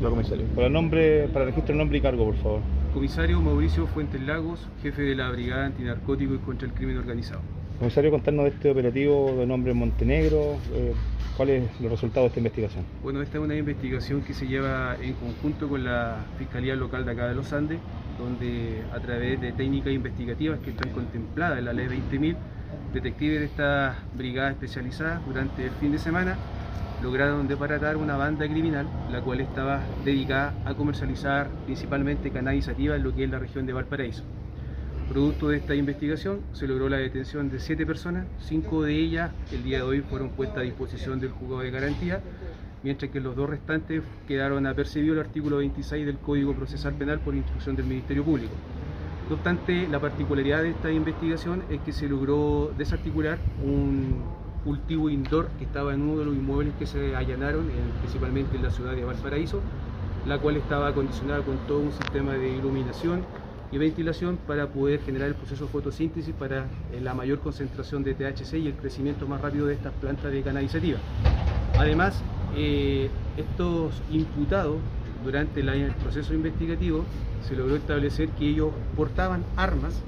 Ya, comisario. Para, el nombre, para registro nombre y cargo, por favor. Comisario Mauricio Fuentes Lagos, jefe de la Brigada Antinarcótico y contra el Crimen Organizado. Comisario, contarnos de este operativo de nombre Montenegro, eh, ¿cuáles son los resultados de esta investigación? Bueno, esta es una investigación que se lleva en conjunto con la Fiscalía Local de acá de los Andes, donde a través de técnicas investigativas que están contempladas en la ley 20.000, detectives de esta brigada especializada durante el fin de semana lograron deparatar una banda criminal, la cual estaba dedicada a comercializar principalmente canalizativa en lo que es la región de Valparaíso. Producto de esta investigación se logró la detención de siete personas, cinco de ellas el día de hoy fueron puestas a disposición del juzgado de garantía, mientras que los dos restantes quedaron apercibidos el artículo 26 del Código Procesal Penal por instrucción del Ministerio Público. No obstante, la particularidad de esta investigación es que se logró desarticular un cultivo indoor que estaba en uno de los inmuebles que se allanaron, principalmente en la ciudad de Valparaíso, la cual estaba acondicionada con todo un sistema de iluminación y ventilación para poder generar el proceso de fotosíntesis para eh, la mayor concentración de THC y el crecimiento más rápido de estas plantas de canalizativa. Además, eh, estos imputados durante el proceso investigativo se logró establecer que ellos portaban armas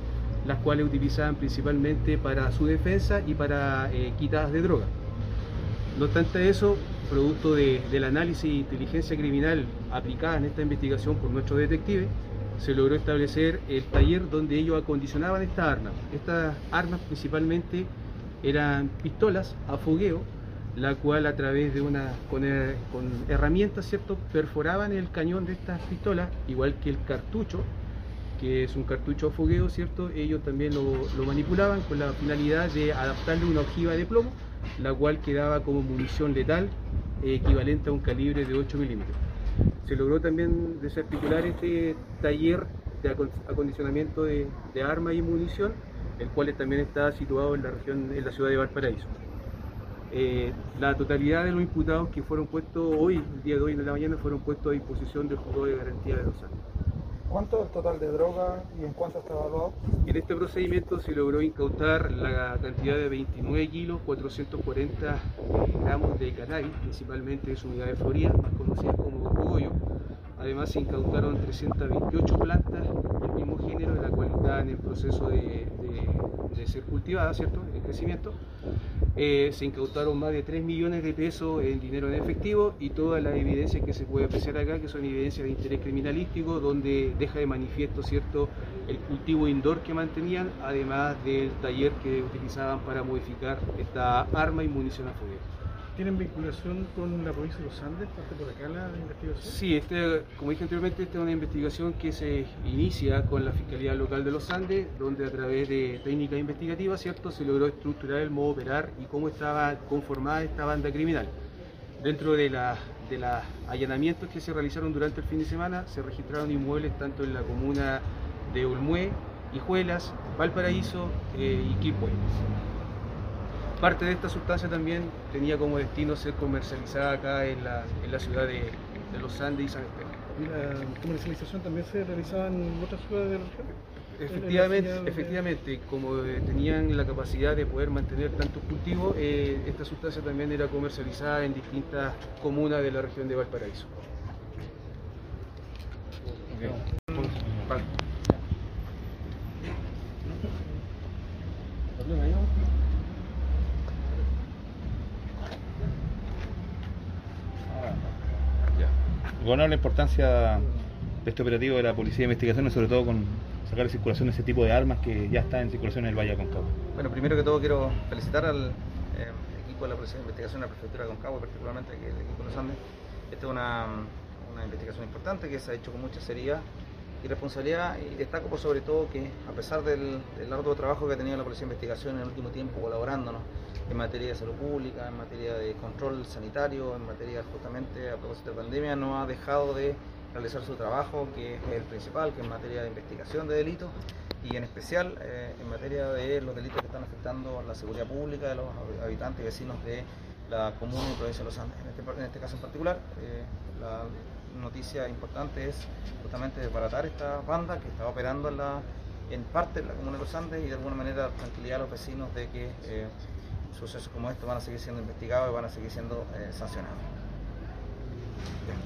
las cuales utilizaban principalmente para su defensa y para eh, quitadas de droga. No obstante eso, producto del análisis de inteligencia criminal aplicada en esta investigación por nuestros detectives, se logró establecer el taller donde ellos acondicionaban estas armas. Estas armas principalmente eran pistolas a fogueo, la cual a través de una con, eh, herramientas, ¿cierto?, perforaban el cañón de estas pistolas, igual que el cartucho que es un cartucho a fogueo, ¿cierto? Ellos también lo, manipulaban con la finalidad de adaptarle una ojiva de plomo, la cual quedaba como munición letal equivalente a un calibre de 8 milímetros. Se logró también desarticular este taller de acondicionamiento de, armas y munición, el cual también está situado en la región, en la ciudad de Valparaíso. Eh, la totalidad de los imputados que fueron puestos hoy, el día de hoy en la mañana, fueron puestos a disposición del juzgado de garantía de los años. ¿Cuánto es el total de droga y en cuánto está evaluado? En este procedimiento se logró incautar la cantidad de 29 kilos, 440 gramos de cannabis, principalmente de su unidad de Florida, más conocida como cogollo. Además se incautaron 328 plantas del mismo género, de la cual están en proceso de, de ser cultivadas, ¿cierto?, en crecimiento. Eh, se incautaron más de 3 millones de pesos en dinero en efectivo y todas las evidencias que se puede apreciar acá, que son evidencias de interés criminalístico, donde deja de manifiesto cierto el cultivo indoor que mantenían, además del taller que utilizaban para modificar esta arma y munición a fuego. ¿Tienen vinculación con la provincia de los Andes? ¿Parte por acá la investigación? Sí, este, como dije anteriormente, esta es una investigación que se inicia con la Fiscalía Local de los Andes, donde a través de técnicas investigativas, ¿cierto?, se logró estructurar el modo operar y cómo estaba conformada esta banda criminal. Dentro de, de los allanamientos que se realizaron durante el fin de semana, se registraron inmuebles tanto en la comuna de Olmué, Hijuelas, Valparaíso eh, y Quilpué. Parte de esta sustancia también tenía como destino ser comercializada acá en la, en la ciudad de, Los Andes y San Esteban. ¿Y la comercialización también se realizaba en otras ciudades de la región? Efectivamente, efectivamente, como eh, tenían la capacidad de poder mantener tantos cultivos, eh, esta sustancia también era comercializada en distintas comunas de la región de Valparaíso. Bueno, la importancia de este operativo de la Policía de Investigaciones, sobre todo con sacar de circulación ese tipo de armas que ya está en circulación en el Valle de Aconcagua. Bueno, primero que todo quiero felicitar al eh, equipo de la Policía de Investigación de la Prefectura de Aconcagua, particularmente el equipo de los Andes. Esta es una, una investigación importante que se ha hecho con mucha seriedad y responsabilidad y destaco por sobre todo que a pesar del, largo trabajo que ha tenido la Policía de Investigación en el último tiempo colaborándonos en materia de salud pública, en materia de control sanitario, en materia justamente a propósito de pandemia, no ha dejado de realizar su trabajo, que es el principal, que es en materia de investigación de delitos y en especial eh, en materia de los delitos que están afectando a la seguridad pública de los habitantes y vecinos de la comuna y provincia de Los Andes. En este, este caso en particular, eh, la noticia importante es justamente desbaratar esta banda que estaba operando en, la, en parte de la comuna de los Andes y de alguna manera tranquilidad a los vecinos de que eh, sucesos como estos van a seguir siendo investigados y van a seguir siendo eh, sancionados. Bien,